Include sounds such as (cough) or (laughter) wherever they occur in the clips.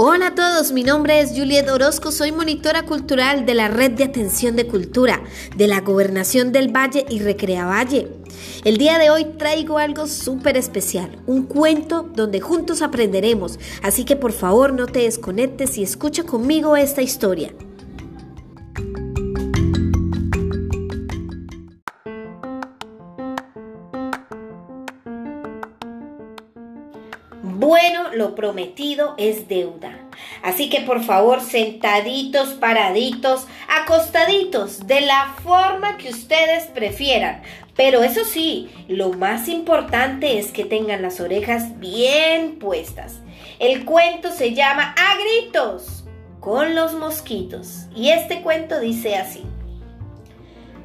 Hola a todos, mi nombre es Juliet Orozco, soy monitora cultural de la Red de Atención de Cultura de la Gobernación del Valle y Recrea Valle. El día de hoy traigo algo súper especial, un cuento donde juntos aprenderemos, así que por favor no te desconectes y escucha conmigo esta historia. Bueno, lo prometido es deuda. Así que por favor, sentaditos, paraditos, acostaditos, de la forma que ustedes prefieran. Pero eso sí, lo más importante es que tengan las orejas bien puestas. El cuento se llama A gritos con los mosquitos. Y este cuento dice así.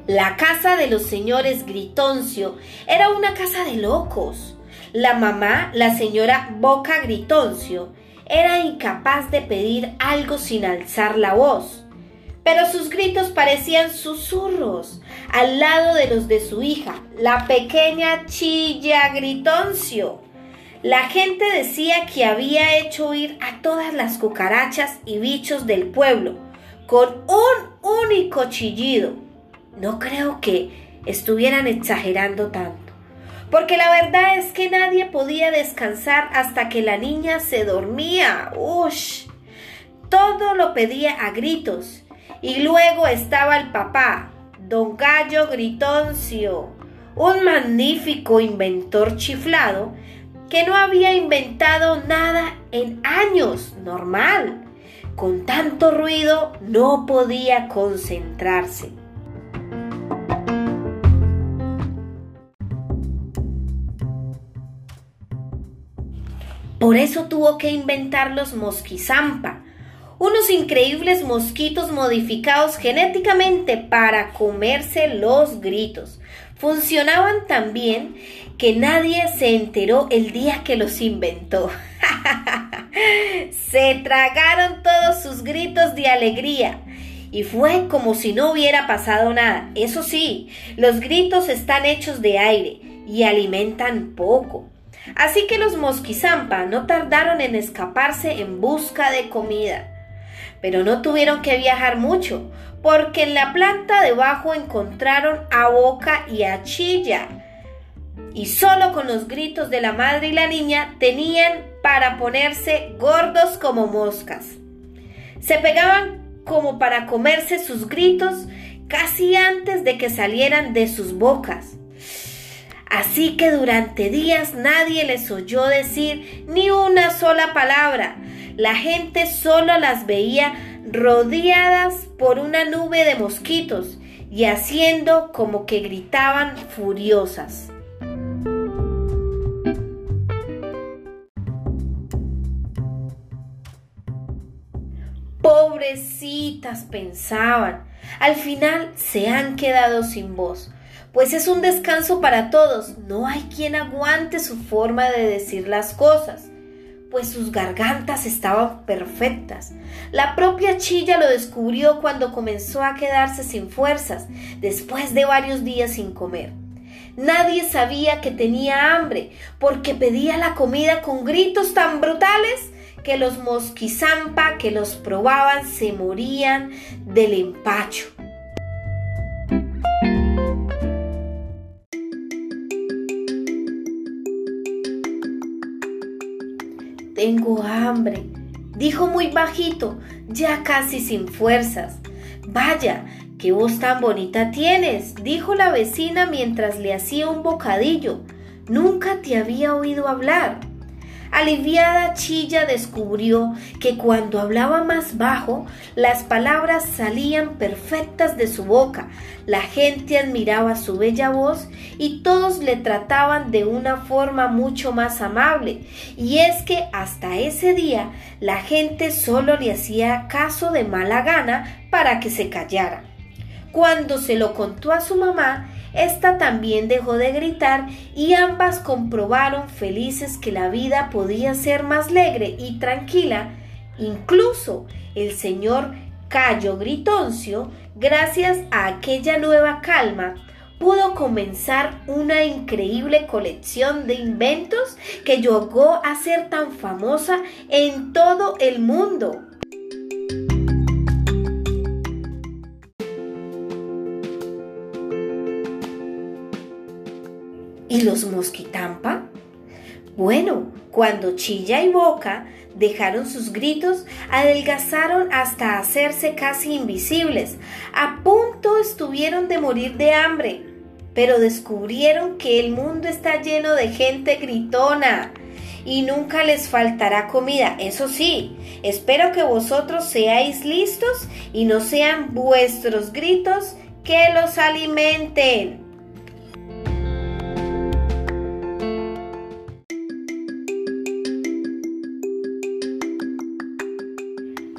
La casa de los señores Gritoncio era una casa de locos. La mamá, la señora Boca Gritoncio, era incapaz de pedir algo sin alzar la voz. Pero sus gritos parecían susurros al lado de los de su hija, la pequeña Chilla Gritoncio. La gente decía que había hecho huir a todas las cucarachas y bichos del pueblo con un único chillido. No creo que estuvieran exagerando tanto porque la verdad es que nadie podía descansar hasta que la niña se dormía. ¡Ush! Todo lo pedía a gritos. Y luego estaba el papá, don Gallo Gritoncio, un magnífico inventor chiflado que no había inventado nada en años, normal. Con tanto ruido no podía concentrarse. Por eso tuvo que inventar los mosquizampa, unos increíbles mosquitos modificados genéticamente para comerse los gritos. Funcionaban tan bien que nadie se enteró el día que los inventó. (laughs) se tragaron todos sus gritos de alegría. Y fue como si no hubiera pasado nada. Eso sí, los gritos están hechos de aire y alimentan poco. Así que los mosquizampa no tardaron en escaparse en busca de comida. Pero no tuvieron que viajar mucho, porque en la planta debajo encontraron a Boca y a Chilla. Y solo con los gritos de la madre y la niña tenían para ponerse gordos como moscas. Se pegaban como para comerse sus gritos casi antes de que salieran de sus bocas. Así que durante días nadie les oyó decir ni una sola palabra. La gente solo las veía rodeadas por una nube de mosquitos y haciendo como que gritaban furiosas. Pobrecitas pensaban, al final se han quedado sin voz pues es un descanso para todos. No hay quien aguante su forma de decir las cosas, pues sus gargantas estaban perfectas. La propia Chilla lo descubrió cuando comenzó a quedarse sin fuerzas, después de varios días sin comer. Nadie sabía que tenía hambre, porque pedía la comida con gritos tan brutales que los mosquizampa que los probaban se morían del empacho. Tengo hambre, dijo muy bajito, ya casi sin fuerzas. Vaya, qué voz tan bonita tienes, dijo la vecina mientras le hacía un bocadillo. Nunca te había oído hablar. Aliviada, Chilla descubrió que cuando hablaba más bajo, las palabras salían perfectas de su boca. La gente admiraba su bella voz y todos le trataban de una forma mucho más amable. Y es que hasta ese día la gente solo le hacía caso de mala gana para que se callara. Cuando se lo contó a su mamá, esta también dejó de gritar y ambas comprobaron felices que la vida podía ser más alegre y tranquila. Incluso el señor Cayo Gritoncio, gracias a aquella nueva calma, pudo comenzar una increíble colección de inventos que llegó a ser tan famosa en todo el mundo. ¿Y los mosquitampa? Bueno, cuando Chilla y Boca dejaron sus gritos, adelgazaron hasta hacerse casi invisibles. A punto estuvieron de morir de hambre, pero descubrieron que el mundo está lleno de gente gritona y nunca les faltará comida. Eso sí, espero que vosotros seáis listos y no sean vuestros gritos que los alimenten.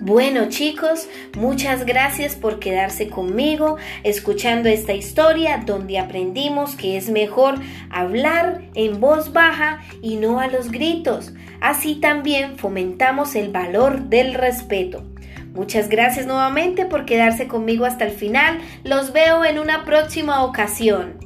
Bueno chicos, muchas gracias por quedarse conmigo escuchando esta historia donde aprendimos que es mejor hablar en voz baja y no a los gritos. Así también fomentamos el valor del respeto. Muchas gracias nuevamente por quedarse conmigo hasta el final. Los veo en una próxima ocasión.